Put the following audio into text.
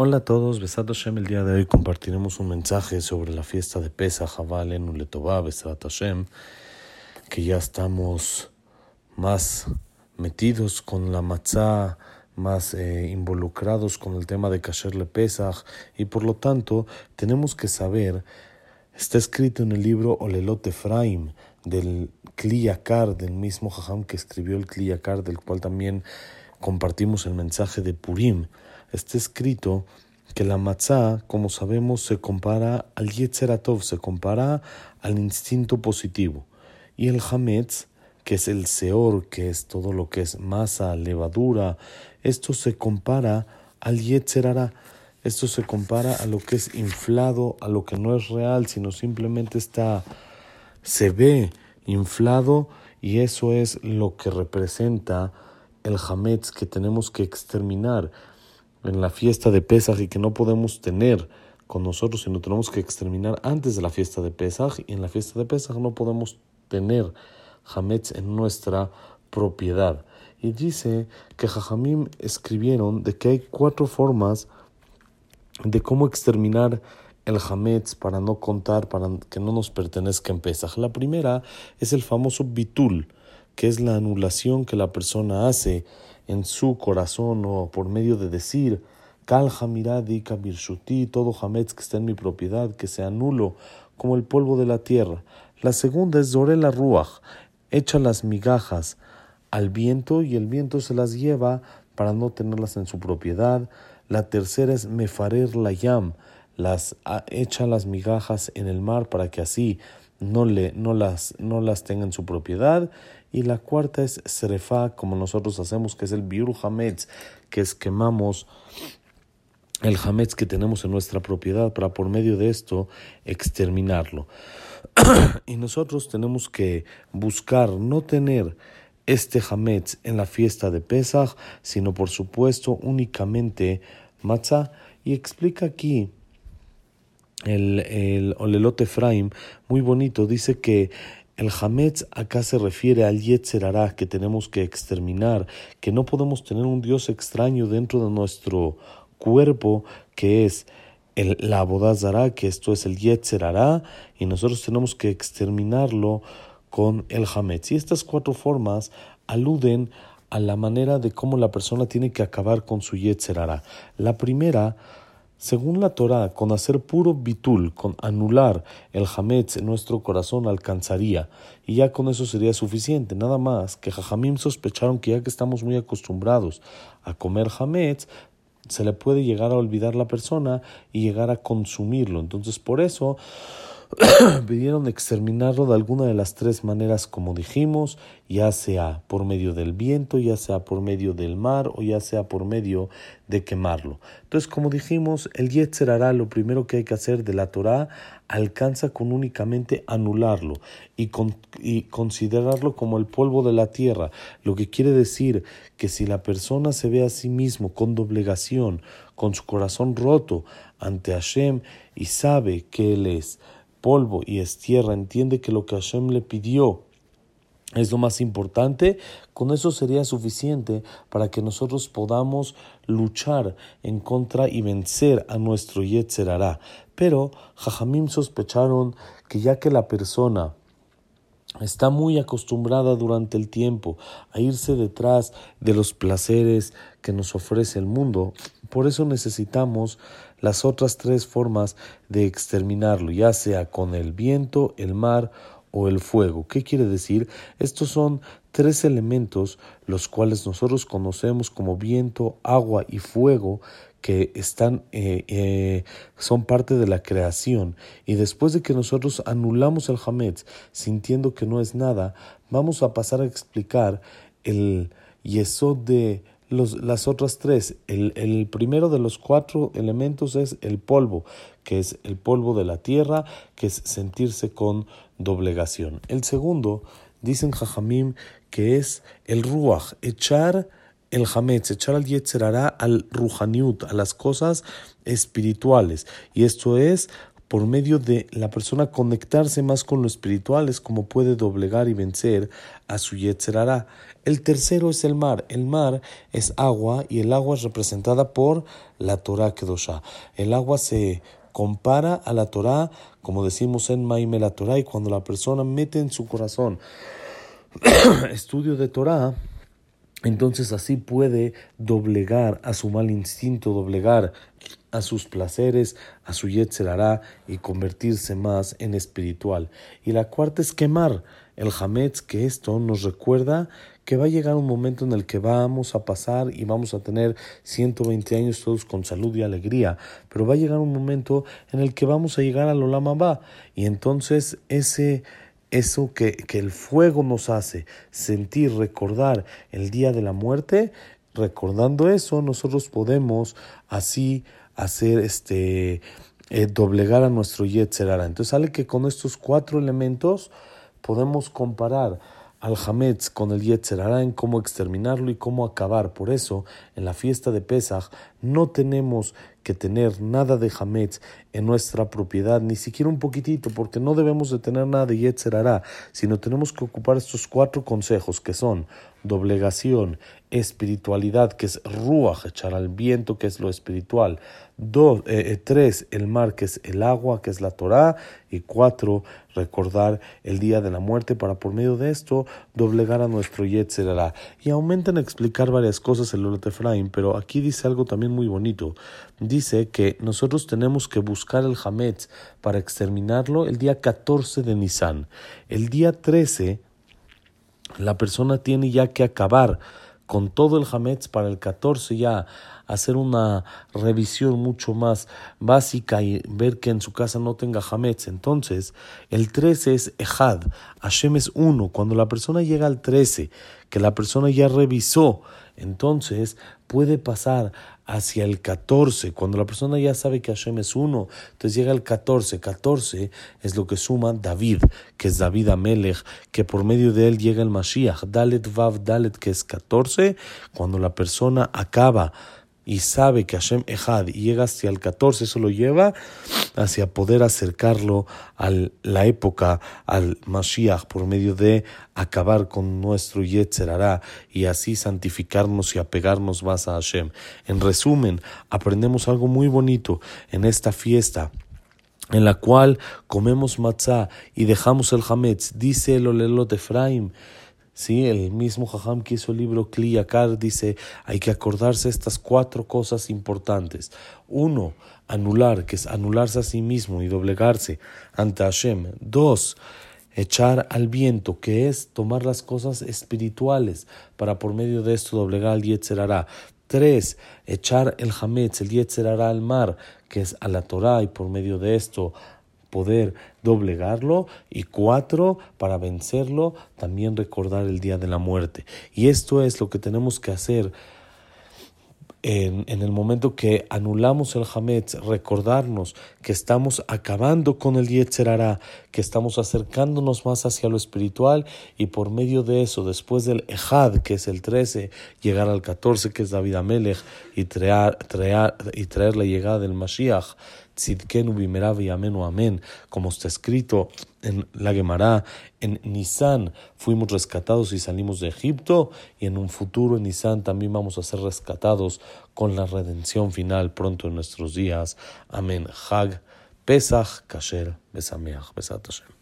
Hola a todos, Besat Hashem. El día de hoy compartiremos un mensaje sobre la fiesta de Pesach, Javalenu Letová, Besat Hashem, que ya estamos más metidos con la matzah, más eh, involucrados con el tema de Kasher Pesach, y por lo tanto tenemos que saber, está escrito en el libro Olelot Efraim, del Kliyakar, del mismo Jajam que escribió el Kliyakar, del cual también compartimos el mensaje de Purim está escrito que la matzá, como sabemos, se compara al Yetzeratov, se compara al instinto positivo. Y el Hametz, que es el Seor, que es todo lo que es masa, levadura, esto se compara al Yetzerara. Esto se compara a lo que es inflado, a lo que no es real, sino simplemente está, se ve inflado y eso es lo que representa el Hametz que tenemos que exterminar en la fiesta de Pesaj y que no podemos tener con nosotros, sino tenemos que exterminar antes de la fiesta de Pesaj y en la fiesta de Pesaj no podemos tener Hametz en nuestra propiedad. Y dice que Jajamim escribieron de que hay cuatro formas de cómo exterminar el Hametz para no contar, para que no nos pertenezca en Pesaj. La primera es el famoso bitul, que es la anulación que la persona hace en su corazón o por medio de decir, Kal Hamiradi Birshuti, todo Hametz que está en mi propiedad, que sea nulo como el polvo de la tierra. La segunda es Zorela Ruach, echa las migajas al viento y el viento se las lleva para no tenerlas en su propiedad. La tercera es Mefarer Layam, las echa las migajas en el mar para que así no, le, no, las, no las tenga en su propiedad. Y la cuarta es Serefa, como nosotros hacemos, que es el Biur Hametz, que es quemamos el Hametz que tenemos en nuestra propiedad para por medio de esto exterminarlo. y nosotros tenemos que buscar no tener este Hametz en la fiesta de Pesach, sino por supuesto únicamente matzah. Y explica aquí el, el Olelot Efraim, muy bonito, dice que el Hametz acá se refiere al Yetzerará que tenemos que exterminar, que no podemos tener un Dios extraño dentro de nuestro cuerpo, que es el, la Abodazara, que esto es el Yetzerará, y nosotros tenemos que exterminarlo con el Hametz. Y estas cuatro formas aluden a la manera de cómo la persona tiene que acabar con su Yetzerará. La primera según la Torah, con hacer puro bitul, con anular el hametz en nuestro corazón alcanzaría, y ya con eso sería suficiente. Nada más que Jajamim sospecharon que ya que estamos muy acostumbrados a comer hametz, se le puede llegar a olvidar la persona y llegar a consumirlo. Entonces, por eso pidieron exterminarlo de alguna de las tres maneras como dijimos, ya sea por medio del viento, ya sea por medio del mar o ya sea por medio de quemarlo. Entonces, como dijimos, el Yetzer hará lo primero que hay que hacer de la Torah alcanza con únicamente anularlo y, y considerarlo como el polvo de la tierra, lo que quiere decir que si la persona se ve a sí mismo con doblegación, con su corazón roto ante Hashem y sabe que Él es polvo y es tierra, entiende que lo que Hashem le pidió es lo más importante, con eso sería suficiente para que nosotros podamos luchar en contra y vencer a nuestro Yetzerará. Pero Jajamim sospecharon que ya que la persona está muy acostumbrada durante el tiempo a irse detrás de los placeres que nos ofrece el mundo, por eso necesitamos las otras tres formas de exterminarlo, ya sea con el viento, el mar o el fuego. ¿Qué quiere decir? Estos son tres elementos los cuales nosotros conocemos como viento, agua y fuego que están eh, eh, son parte de la creación y después de que nosotros anulamos el Hametz sintiendo que no es nada vamos a pasar a explicar el yesod de las otras tres. El, el, primero de los cuatro elementos es el polvo, que es el polvo de la tierra, que es sentirse con doblegación. El segundo, dicen Jajamim, que es el ruach, echar el hametz, echar al yetzerará al ruhaniut, a las cosas espirituales. Y esto es por medio de la persona conectarse más con lo espiritual es como puede doblegar y vencer a su Yetzerara. El tercero es el mar. El mar es agua y el agua es representada por la Torah Kedosha. El agua se compara a la Torah, como decimos en Maime la Torah, y cuando la persona mete en su corazón estudio de Torah, entonces así puede doblegar a su mal instinto, doblegar a sus placeres, a su yetzerará y convertirse más en espiritual. Y la cuarta es quemar el hametz, que esto nos recuerda que va a llegar un momento en el que vamos a pasar y vamos a tener 120 años todos con salud y alegría, pero va a llegar un momento en el que vamos a llegar al Olama y entonces ese eso que, que el fuego nos hace sentir, recordar el día de la muerte, recordando eso, nosotros podemos así hacer este eh, doblegar a nuestro Yetzerara. Entonces sale que con estos cuatro elementos podemos comparar al Hametz con el Yetzerara en cómo exterminarlo y cómo acabar. Por eso, en la fiesta de Pesach no tenemos que tener nada de Hametz en nuestra propiedad, ni siquiera un poquitito, porque no debemos de tener nada de Yetzerara, sino tenemos que ocupar estos cuatro consejos que son doblegación, espiritualidad, que es Ruach, echar al viento, que es lo espiritual. Dos, eh, eh, tres, el mar, que es el agua, que es la Torah. Y cuatro, recordar el día de la muerte para por medio de esto doblegar a nuestro Yetzerara. Y aumentan a explicar varias cosas el Efraim, pero aquí dice algo también muy bonito. Dice que nosotros tenemos que buscar el Hametz para exterminarlo el día 14 de Nisan. El día 13 la persona tiene ya que acabar con todo el Hametz para el 14 ya hacer una revisión mucho más básica y ver que en su casa no tenga Hametz. Entonces, el 13 es Ejad, Hashem es uno. Cuando la persona llega al 13, que la persona ya revisó, entonces puede pasar hacia el 14, cuando la persona ya sabe que Hashem es uno, entonces llega el 14, 14 es lo que suma David, que es David Amelech, que por medio de él llega el Mashiach, Dalet Vav Dalet, que es 14, cuando la persona acaba y sabe que Hashem Ejad y llega hacia el 14, eso lo lleva hacia poder acercarlo a la época, al Mashiach, por medio de acabar con nuestro Yetzerará y así santificarnos y apegarnos más a Hashem. En resumen, aprendemos algo muy bonito en esta fiesta en la cual comemos matzah y dejamos el hametz, dice el Olelot Efraim, Sí, el mismo Jajam que hizo el libro Kliyakar dice, hay que acordarse estas cuatro cosas importantes. Uno, anular, que es anularse a sí mismo y doblegarse ante Hashem. Dos, echar al viento, que es tomar las cosas espirituales para por medio de esto doblegar al Yetzerará. Tres, echar el Hametz, el Yetzerará al mar, que es a la Torah y por medio de esto poder doblegarlo y cuatro, para vencerlo, también recordar el día de la muerte. Y esto es lo que tenemos que hacer en, el momento que anulamos el Hametz, recordarnos que estamos acabando con el Yetzerara, que estamos acercándonos más hacia lo espiritual y por medio de eso, después del Ejad, que es el 13, llegar al 14, que es David Amelech, y traer, y traer la llegada del Mashiach, Tzidkenu bimerav y amenu amén, como está escrito en la Gemara, en Nisan fuimos rescatados y salimos de Egipto, y en un futuro en Nisan también vamos a ser rescatados con la redención final pronto en nuestros días. Amén. Hag, Pesach, Kasher, Besameach, Besat Hashem.